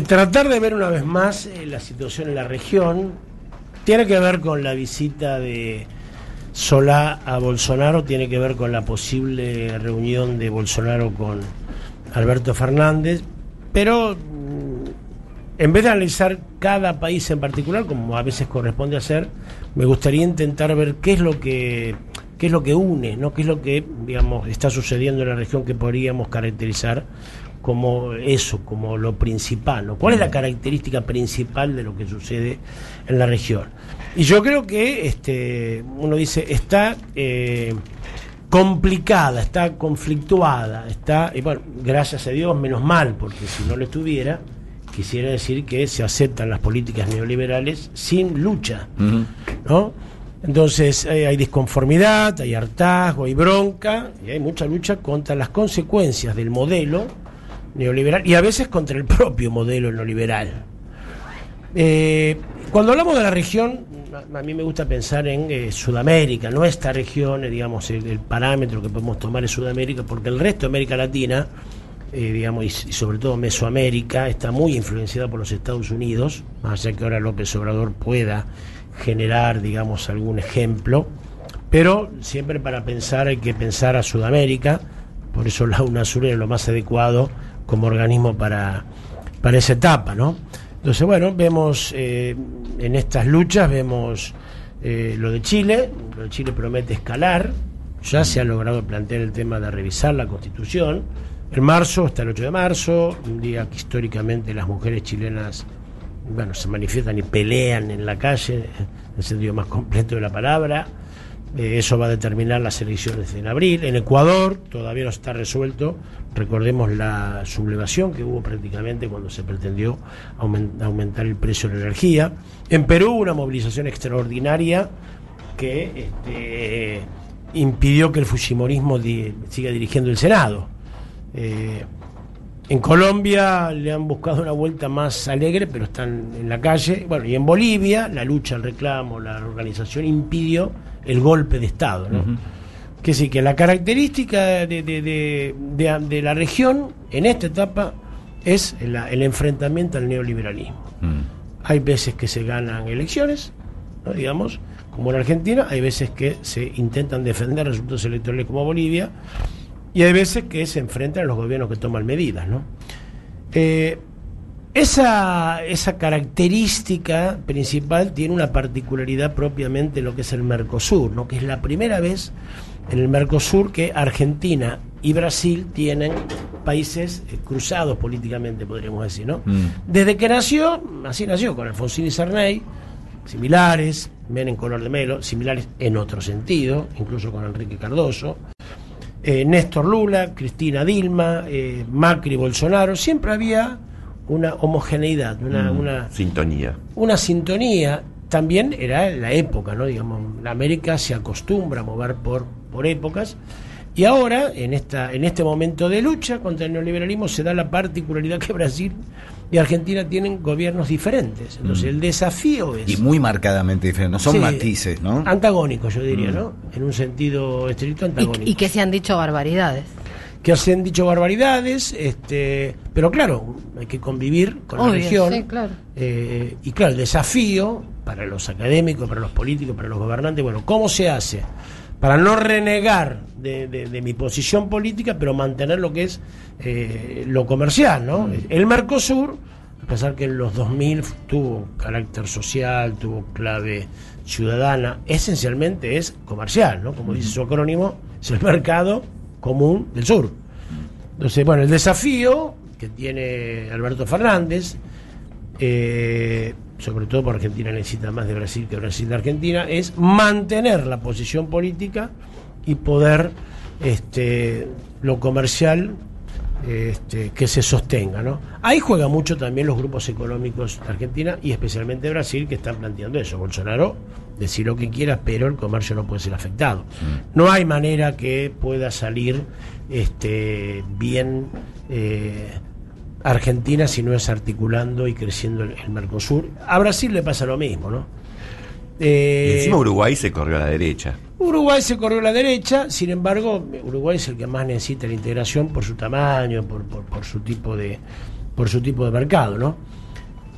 tratar de ver una vez más eh, la situación en la región tiene que ver con la visita de Solá a Bolsonaro, tiene que ver con la posible reunión de Bolsonaro con Alberto Fernández, pero mm, en vez de analizar cada país en particular, como a veces corresponde hacer, me gustaría intentar ver qué es lo que qué es lo que une, ¿no? qué es lo que digamos está sucediendo en la región que podríamos caracterizar como eso, como lo principal, ¿no? ¿Cuál es la característica principal de lo que sucede en la región? Y yo creo que este, uno dice, está eh, complicada, está conflictuada, está, y bueno, gracias a Dios, menos mal, porque si no lo estuviera, quisiera decir que se aceptan las políticas neoliberales sin lucha, ¿no? Entonces eh, hay disconformidad, hay hartazgo, hay bronca y hay mucha lucha contra las consecuencias del modelo neoliberal y a veces contra el propio modelo neoliberal. Eh, cuando hablamos de la región, a mí me gusta pensar en eh, Sudamérica, nuestra región, digamos, el, parámetro que podemos tomar es Sudamérica, porque el resto de América Latina, eh, digamos, y, sobre todo Mesoamérica, está muy influenciada por los Estados Unidos, más allá que ahora López Obrador pueda generar, digamos, algún ejemplo, pero siempre para pensar hay que pensar a Sudamérica, por eso la UNASUR es lo más adecuado como organismo para, para esa etapa, ¿no? Entonces, bueno, vemos eh, en estas luchas, vemos eh, lo de Chile, lo de Chile promete escalar, ya se ha logrado plantear el tema de revisar la constitución, en marzo, hasta el 8 de marzo, un día que históricamente las mujeres chilenas, bueno, se manifiestan y pelean en la calle, en el sentido más completo de la palabra, eh, eso va a determinar las elecciones en abril. En Ecuador todavía no está resuelto. Recordemos la sublevación que hubo prácticamente cuando se pretendió aumentar el precio de la energía. En Perú una movilización extraordinaria que este, impidió que el fujimorismo siga dirigiendo el Senado. Eh, en Colombia le han buscado una vuelta más alegre, pero están en la calle. Bueno, y en Bolivia la lucha, el reclamo, la organización impidió el golpe de Estado. ¿no? Que sí, que la característica de, la región en esta etapa es el, enfrentamiento al neoliberalismo. Mm. Hay veces que se ganan elecciones, ¿no? digamos, como en Argentina, hay veces que se intentan defender resultados electorales como Bolivia, y hay veces que se enfrentan a los gobiernos que toman medidas. ¿no? Eh, esa, esa característica principal tiene una particularidad propiamente lo que es el Mercosur, ¿no? que es la primera vez en el Mercosur que Argentina y Brasil tienen países eh, cruzados políticamente, podríamos decir. ¿no? Mm. Desde que nació, así nació, con Alfonsín y Sarney, similares, Menem Color de Melo, similares en otro sentido, incluso con Enrique Cardoso. Eh, Néstor Lula, Cristina Dilma, eh, Macri, Bolsonaro, siempre había una homogeneidad, una, mm, una sintonía. Una sintonía. También era la época, ¿no? Digamos, la América se acostumbra a mover por, por épocas. Y ahora, en, esta, en este momento de lucha contra el neoliberalismo, se da la particularidad que Brasil y Argentina tienen gobiernos diferentes. Entonces, mm. el desafío es. Y muy marcadamente diferentes, no son matices, ¿no? Antagónicos, yo diría, mm. ¿no? En un sentido estricto antagónico. y que se han dicho barbaridades que se han dicho barbaridades, este, pero claro, hay que convivir con la región. Eh, y claro, el desafío para los académicos, para los políticos, para los gobernantes, bueno, ¿cómo se hace? Para no renegar de, mi posición política, pero mantener lo que es eh, lo comercial, ¿no? Mm. El Mercosur, a pesar que en los 2000 tuvo carácter social, tuvo clave ciudadana, esencialmente es comercial, ¿no? Como dice su acrónimo, es el mercado común del sur. Entonces, bueno, el desafío que tiene Alberto Fernández, eh, sobre todo porque Argentina necesita más de Brasil que Brasil de Argentina, es mantener la posición política y poder este, lo comercial este, que se sostenga. ¿no? Ahí juega mucho también los grupos económicos de Argentina y especialmente Brasil que están planteando eso. Bolsonaro decir lo que quiera, pero el comercio no puede ser afectado. Mm. No hay manera que pueda salir este, bien eh, Argentina si no es articulando y creciendo el, Mercosur. A Brasil le pasa lo mismo, ¿no? Eh, encima Uruguay se corrió a la derecha. Uruguay se corrió a la derecha, sin embargo, Uruguay es el que más necesita la integración por su tamaño, por, su tipo de, por su tipo de mercado, ¿no?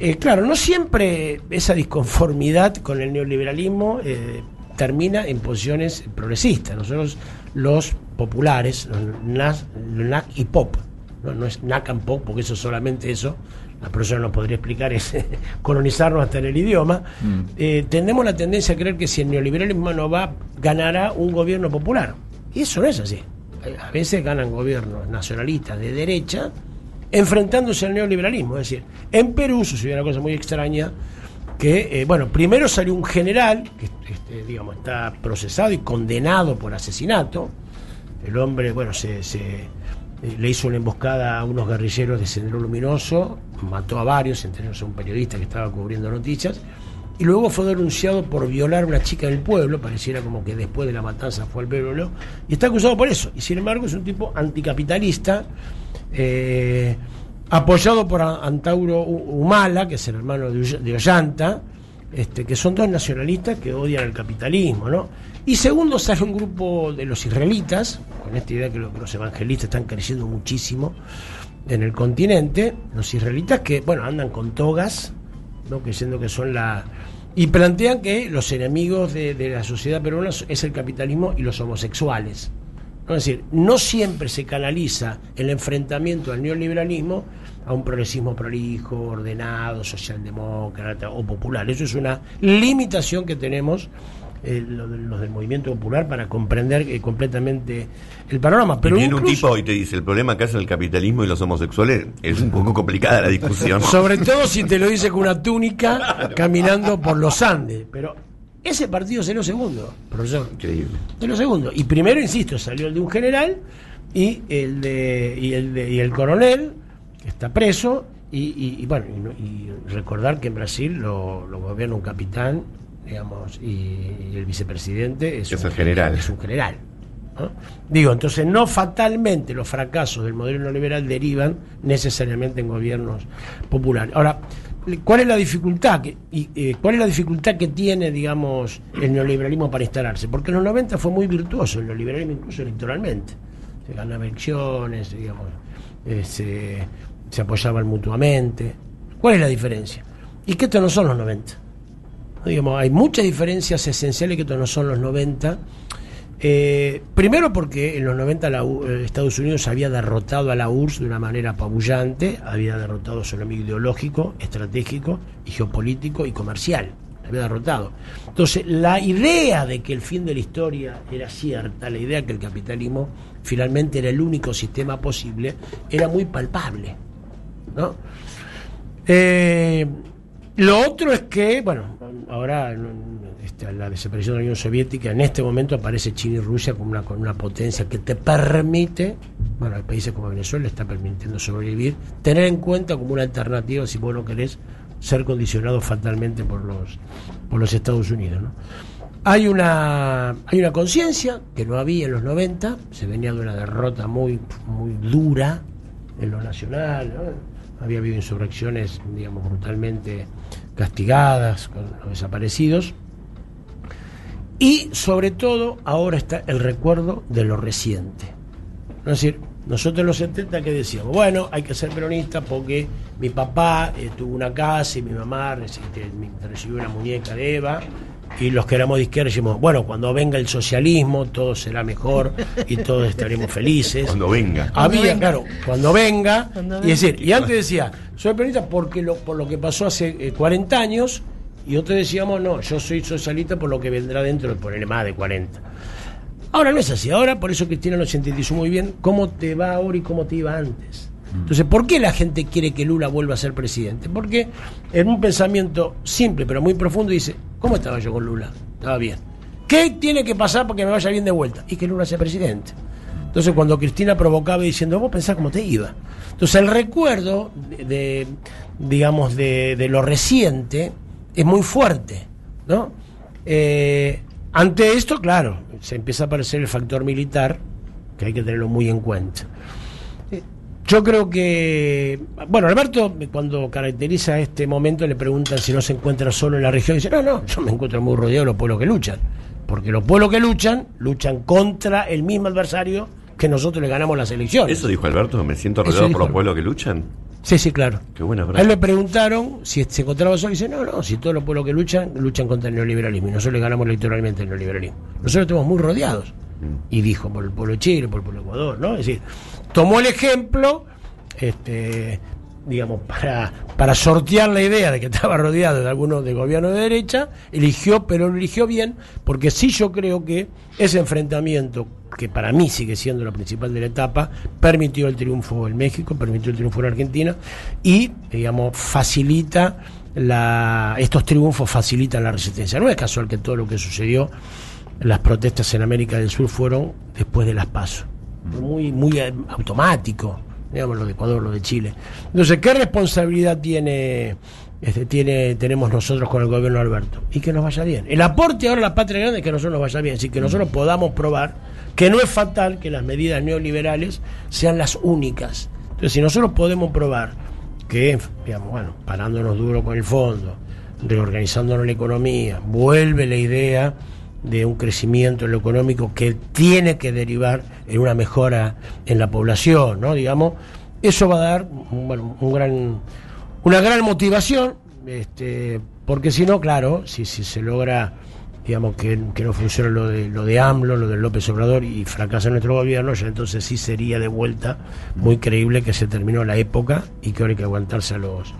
Eh, claro, no siempre esa disconformidad con el neoliberalismo eh, termina en posiciones progresistas. Nosotros, los populares, los NAC y POP, no, es NAC and POP, porque eso es solamente eso, la persona nos podría explicar, es colonizarnos hasta en el idioma, mm. eh, tenemos la tendencia a creer que si el neoliberalismo no va, ganará un gobierno popular. Y eso no es así. A veces ganan gobiernos nacionalistas de derecha enfrentándose al neoliberalismo. Es decir, en Perú sucedió una cosa muy extraña, que, eh, bueno, primero salió un general, que este, digamos, está procesado y condenado por asesinato. El hombre, bueno, se, le hizo una emboscada a unos guerrilleros de Sendero Luminoso, mató a varios, entre ellos a un periodista que estaba cubriendo noticias, y luego fue denunciado por violar a una chica del pueblo, pareciera como que después de la matanza fue al pueblo, y está acusado por eso. Y sin embargo es un tipo anticapitalista, eh, apoyado por Antauro Humala, que es el hermano de Ollanta, este, que son dos nacionalistas que odian el capitalismo, ¿no? Y segundo sale un grupo de los israelitas, con esta idea que los evangelistas están creciendo muchísimo en el continente, los israelitas que, bueno, andan con togas, ¿no? creyendo que son la... Y plantean que los enemigos de, de la sociedad peruana es el capitalismo y los homosexuales. Es decir, no siempre se canaliza el enfrentamiento al neoliberalismo a un progresismo prolijo, ordenado, socialdemócrata o popular. Eso es una limitación que tenemos eh, los, del movimiento popular para comprender eh, completamente el panorama. Pero viene un tipo y te dice, el problema acá es el capitalismo y los homosexuales. Es un poco complicada la discusión. Sobre todo si te lo dice con una túnica caminando por los Andes. Pero ese partido salió segundo, profesor. Increíble. Salió segundo. Y primero, insisto, salió el de un general y el de y el, de, y el coronel, que está preso. Y, bueno, y, recordar que en Brasil lo, gobierna un capitán, digamos, y, el vicepresidente es, un, general. Es un general. Digo, entonces no fatalmente los fracasos del modelo neoliberal derivan necesariamente en gobiernos populares. Ahora, ¿Cuál es la dificultad que, y, eh, cuál es la dificultad que tiene, digamos, el neoliberalismo para instalarse? Porque en los 90 fue muy virtuoso el neoliberalismo incluso electoralmente. Se ganaba elecciones, digamos, eh, se, se, apoyaban mutuamente. ¿Cuál es la diferencia? Y que estos no son los 90. Digamos, hay muchas diferencias esenciales que no son los 90 eh, primero porque en los 90 la, eh, Estados Unidos había derrotado a la URSS de una manera apabullante, había derrotado su enemigo ideológico, estratégico y geopolítico y comercial. Había derrotado. Entonces, la idea de que el fin de la historia era cierta, la idea que el capitalismo finalmente era el único sistema posible, era muy palpable. ¿no? Eh, lo otro es que, bueno, ahora este, la desaparición de la Unión Soviética, en este momento aparece China y Rusia como una, con una potencia que te permite, bueno, hay países como Venezuela está permitiendo sobrevivir, tener en cuenta como una alternativa si vos no querés ser condicionado fatalmente por los, por los Estados Unidos. Hay una, hay una conciencia que no había en los 90, se venía de una derrota muy, muy dura en lo nacional, había habido insurrecciones, digamos, brutalmente castigadas con los desaparecidos. Y sobre todo ahora está el recuerdo de lo reciente. Es decir, nosotros en los 70 que decíamos, bueno, hay que ser peronista porque mi papá eh, tuvo una casa y mi mamá recibió una muñeca de Eva y los que éramos de izquierda decimos, bueno, cuando venga el socialismo todo será mejor y todos estaremos felices. Cuando venga. Había, claro, cuando venga. y decir, y antes decía, soy peronista porque lo, por lo que pasó hace 40 eh, años y otros decíamos, no, yo soy socialista por lo que vendrá dentro de ponerle más de 40. Ahora no es así, ahora por eso Cristina lo sintetizó muy bien, cómo te va ahora y cómo te iba antes. Entonces, ¿por qué la gente quiere que Lula vuelva a ser presidente? Porque en un pensamiento simple pero muy profundo dice, ¿cómo estaba yo con Lula? Estaba bien. ¿Qué tiene que pasar para que me vaya bien de vuelta? Y que Lula sea presidente. Entonces, cuando Cristina provocaba diciendo, vos pensás cómo te iba. Entonces, el recuerdo de, digamos, de, de, lo reciente es muy fuerte, ¿no? Eh, ante esto, claro, se empieza a aparecer el factor militar, que hay que tenerlo muy en cuenta. Yo creo que, bueno, Alberto cuando caracteriza este momento le preguntan si no se encuentra solo en la región y dice, no, no, yo me encuentro muy rodeado de los pueblos que luchan, porque los pueblos que luchan luchan contra el mismo adversario que nosotros le ganamos las elecciones. ¿Eso dijo Alberto? ¿Me siento rodeado por los pueblos que luchan? Sí, sí, claro. Qué buena A frase. él le preguntaron si se encontraba solo y dice, no, no, si todos los pueblos que luchan, luchan contra el neoliberalismo y nosotros le ganamos electoralmente el neoliberalismo. Nosotros estamos muy rodeados. Y dijo por el pueblo de Chile, por el pueblo Ecuador, ¿no? Es decir, tomó el ejemplo, este, digamos, para, para sortear la idea de que estaba rodeado de algunos de gobierno de derecha, eligió, pero lo eligió bien, porque sí yo creo que ese enfrentamiento, que para mí sigue siendo lo principal de la etapa, permitió el triunfo en México, permitió el triunfo en Argentina y, digamos, facilita la, estos triunfos facilitan la resistencia. No es casual que todo lo que sucedió, las protestas en América del Sur fueron después de las pasos. Muy, muy eh, automático, digamos, lo de Ecuador, lo de Chile. Entonces, ¿qué responsabilidad tiene, este, tiene, tenemos nosotros con el gobierno de Alberto? Y que nos vaya bien. El aporte ahora a la patria grande es que nosotros nos vaya bien, así que nosotros podamos probar que no es fatal que las medidas neoliberales sean las únicas. Entonces, si nosotros podemos probar que, digamos, bueno, parándonos duro con el fondo, reorganizándonos la economía, vuelve la idea de un crecimiento en lo económico que tiene que derivar en una mejora en la población, ¿no? Digamos, eso va a dar bueno, un gran, una gran motivación, este, porque si no, claro, si, si se logra digamos que, que no funciona lo de lo de AMLO, lo de López Obrador y fracasa nuestro gobierno, ya entonces sí sería de vuelta muy creíble que se terminó la época y que ahora hay que aguantarse a los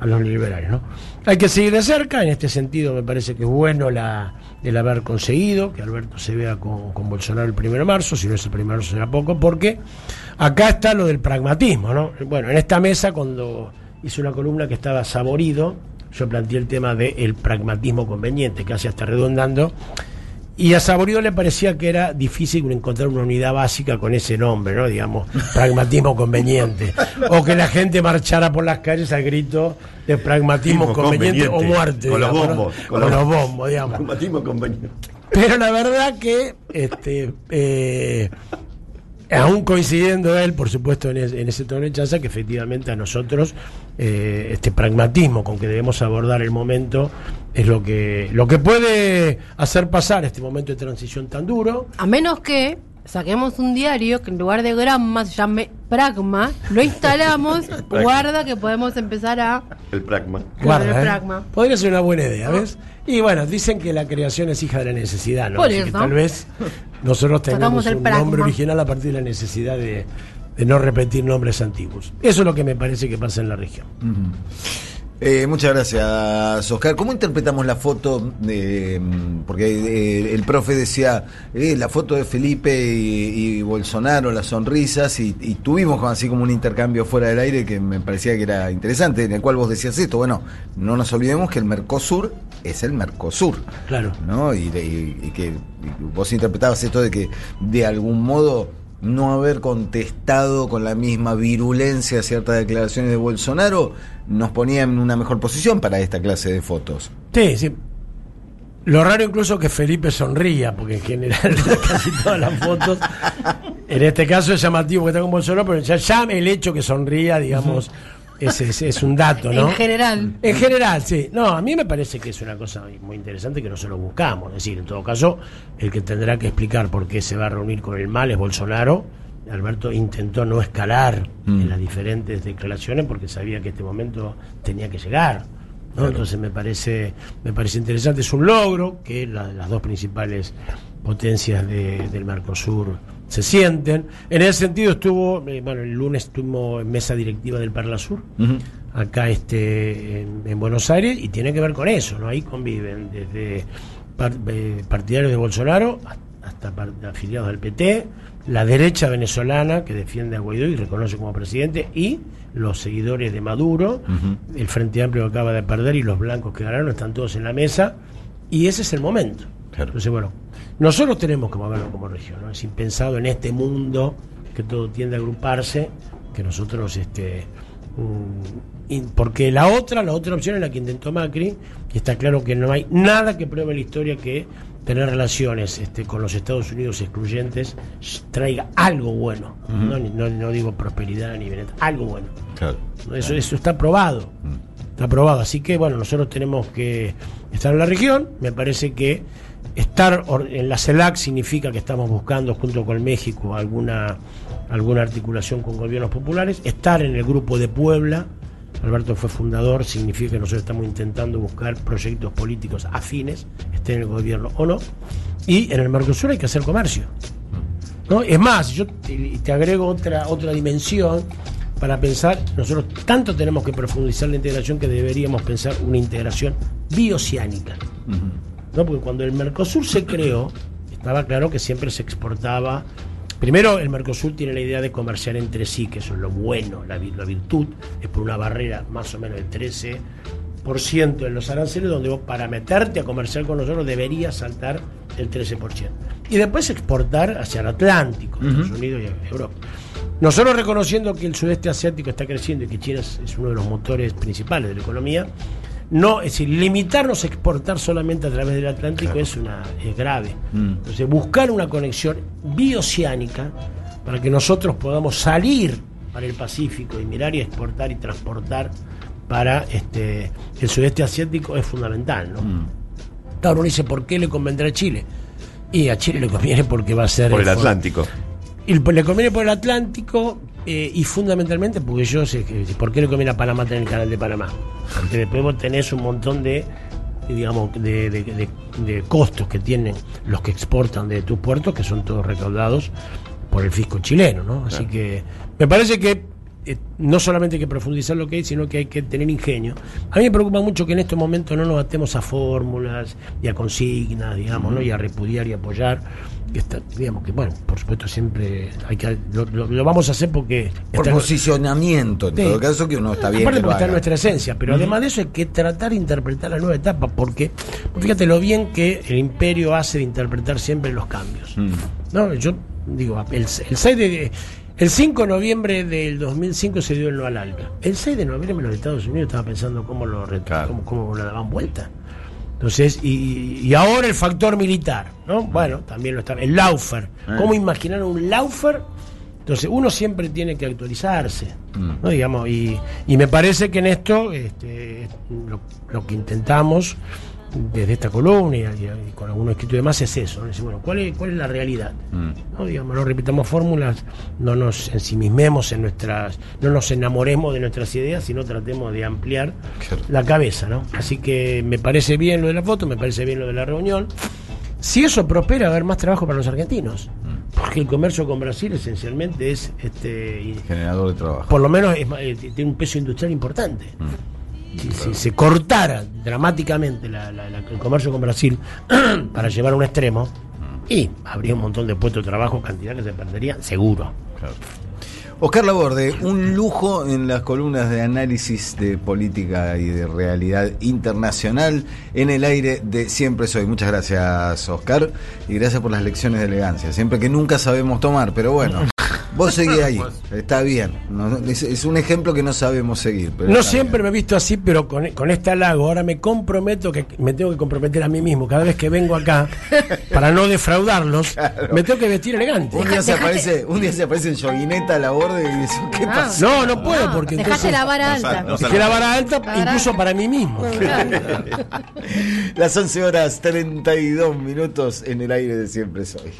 a los liberales, ¿no? Hay que seguir de cerca, en este sentido me parece que es bueno la el haber conseguido que Alberto se vea con, con Bolsonaro el 1 de marzo, si no es el 1 de marzo será poco, porque acá está lo del pragmatismo, ¿no? Bueno, en esta mesa cuando hice una columna que estaba saborido, yo planteé el tema del pragmatismo conveniente, casi hasta redundando, y a Saborido le parecía que era difícil encontrar una unidad básica con ese nombre, ¿no? Digamos, pragmatismo conveniente. O que la gente marchara por las calles al grito de pragmatismo conveniente, o muerte. Con los bombos. Con, los bombos, digamos. Pragmatismo conveniente. Pero la verdad que, este, eh, aún coincidiendo él, por supuesto, en, ese- en ese tono de chanza, que efectivamente a nosotros eh, este pragmatismo con que debemos abordar el momento es lo que, lo que puede hacer pasar este momento de transición tan duro. A menos que saquemos un diario que en lugar de Gramma se llame Pragma, lo instalamos, guarda que podemos empezar a... El pragma. Claro, el ¿eh? pragma. Podría ser una buena idea, ¿ves? Y bueno, dicen que la creación es hija de la necesidad, ¿no? Por Así que eso. tal vez nosotros tengamos el un pragma. nombre original a partir de la necesidad de, de no repetir nombres antiguos. Eso es lo que me parece que pasa en la región. Eh, muchas gracias, Oscar. ¿Cómo interpretamos la foto? de, mm, porque eh, el profe decía eh, la foto de Felipe y, y Bolsonaro, las sonrisas, y, y tuvimos así como un intercambio fuera del aire que me parecía que era interesante, en el cual vos decías esto. Bueno, no nos olvidemos que el Mercosur es el Mercosur. Claro. ¿no? Y, y- y que y vos interpretabas esto de que de algún modo no haber contestado con la misma virulencia ciertas declaraciones de Bolsonaro nos ponía en una mejor posición para esta clase de fotos. Sí, sí. Lo raro incluso que Felipe sonría, porque en general casi todas las fotos, en este caso es llamativo que está con Bolsonaro, pero ya, ya el hecho que sonría, digamos, es, es, es un dato, ¿no? En general. En general, sí. No, a mí me parece que es una cosa muy interesante que nosotros buscamos. Es decir, en todo caso, el que tendrá que explicar por qué se va a reunir con el mal es Bolsonaro. Alberto intentó no escalar en las diferentes declaraciones porque sabía que este momento tenía que llegar. ¿no? Entonces me parece, me parece interesante. Es un logro que la- las dos principales potencias de- del Mercosur se sienten. En ese sentido estuvo, eh, bueno, el lunes estuvimos en mesa directiva del Parlasur acá este en, en Buenos Aires y tiene que ver con eso, ¿no? Ahí conviven desde par- eh, partidarios de Bolsonaro hasta par- afiliados del PT, la derecha venezolana que defiende a Guaidó y reconoce como presidente y los seguidores de Maduro, el Frente Amplio que acaba de perder y los blancos que ganaron están todos en la mesa y ese es el momento. Claro. Entonces, bueno, nosotros tenemos que moverlo como región, ¿no? Es impensado en este mundo que todo tiende a agruparse, que nosotros, este, mm, porque la otra, la otra opción es la que intentó Macri, y está claro que no hay nada que pruebe la historia que tener relaciones este, con los Estados Unidos excluyentes traiga algo bueno. no, no, no digo prosperidad ni bienestar, algo bueno. Eso, eso está probado. Está probado. Así que, bueno, nosotros tenemos que estar en la región. Me parece que estar en la CELAC significa que estamos buscando, junto con México, alguna alguna articulación con gobiernos populares, estar en el grupo de Puebla. Alberto fue fundador, significa que nosotros estamos intentando buscar proyectos políticos afines, esté en el gobierno o no. Y en el Mercosur hay que hacer comercio. ¿no? Es más, yo te, te agrego otra, otra dimensión para pensar, nosotros tanto tenemos que profundizar la integración que deberíamos pensar una integración bioceánica. ¿No? Porque cuando el Mercosur se creó, estaba claro que siempre se exportaba. Primero, el Mercosur tiene la idea de comerciar entre sí, que eso es lo bueno, la, vi- la virtud, es por una barrera más o menos del 13% en los aranceles, donde vos para meterte a comerciar con nosotros deberías saltar el 13%. Y después exportar hacia el Atlántico, Estados Unidos y Europa. Nosotros reconociendo que el sudeste asiático está creciendo y que China es uno de los motores principales de la economía, no, es decir, limitarnos a exportar solamente a través del Atlántico es una es grave. Entonces, buscar una conexión bioceánica para que nosotros podamos salir para el Pacífico y mirar y exportar y transportar para este el sudeste asiático es fundamental, ¿no? Claro, uno dice, ¿por qué le convendrá a Chile? Y a Chile le conviene porque va a ser Por el Atlántico. y le conviene por el Atlántico eh, y fundamentalmente porque yo sé que por qué le conviene a Panamá tener el canal de Panamá. Porque después vos tenés un montón de digamos de, de- de- de costos que tienen los que exportan de tus puertos que son todos recaudados por el fisco chileno, ¿no? Así que me parece que eh, no solamente hay que profundizar lo que hay, sino que hay que tener ingenio. A mí me preocupa mucho que en estos momentos no nos atemos a fórmulas y a consignas, digamos, ¿no? y a repudiar y apoyar. Que está, digamos que, bueno, por supuesto, siempre hay que lo, lo- lo vamos a hacer porque Por posicionamiento, en Sí. todo caso, que uno está bien. Aparte que porque está en nuestra esencia, pero además de eso hay que tratar de interpretar la nueva etapa, porque fíjate lo bien que el imperio hace de interpretar siempre los cambios. No, yo digo, el, el 6 de el 5 de noviembre del 2005 se dio el no al ALCA. El 6 de noviembre en los Estados Unidos estaba pensando cómo lo Claro. cómo, cómo lo daban vuelta. Entonces, y, y ahora el factor militar, ¿no? Bueno, también lo está. El Laufer. ¿Cómo imaginar un Laufer? Entonces, uno siempre tiene que actualizarse, ¿no? Digamos, y, y me parece que en esto, este, lo, lo que intentamos desde esta columna y, con algunos escritos y demás es eso, ¿no? Decir, bueno, ¿cuál es, cuál es la realidad? ¿No? Digamos, no repitamos fórmulas, no nos ensimismemos en nuestras, no nos enamoremos de nuestras ideas, sino tratemos de ampliar Claro. la cabeza, ¿no? Así que me parece bien lo de la foto, me parece bien lo de la reunión. Si eso prospera, va a haber más trabajo para los argentinos. Porque el comercio con Brasil esencialmente es, este, Generador de trabajo. por lo menos es eh, tiene un peso industrial importante. Si, si se cortara dramáticamente la- la- la- el comercio con Brasil para llevar a un extremo, y habría un montón de puestos de trabajo, cantidad que se perdería, seguro. Oscar Laborde, un lujo en las columnas de análisis de política y de realidad internacional en el aire de Siempre Soy. Muchas gracias, Oscar, y gracias por las lecciones de elegancia. Siempre que nunca sabemos tomar, pero bueno, vos seguís ahí, está bien. No- es, es un ejemplo que no sabemos seguir. Pero No siempre me he visto así, pero con, con este halago ahora me comprometo, que me tengo que comprometer a mí mismo cada vez que vengo acá, para no defraudarlos, me tengo que vestir elegante. Un día, se aparece, un día se aparece en Yoguineta Laborde y dice, ¿qué Ah. pasa? No, no puedo, porque Dejaste entonces... la vara No alta. sal- no Dejé la vara alta La incluso para mí mismo. Las 11 horas 32 minutos en el aire de Siempre Soy.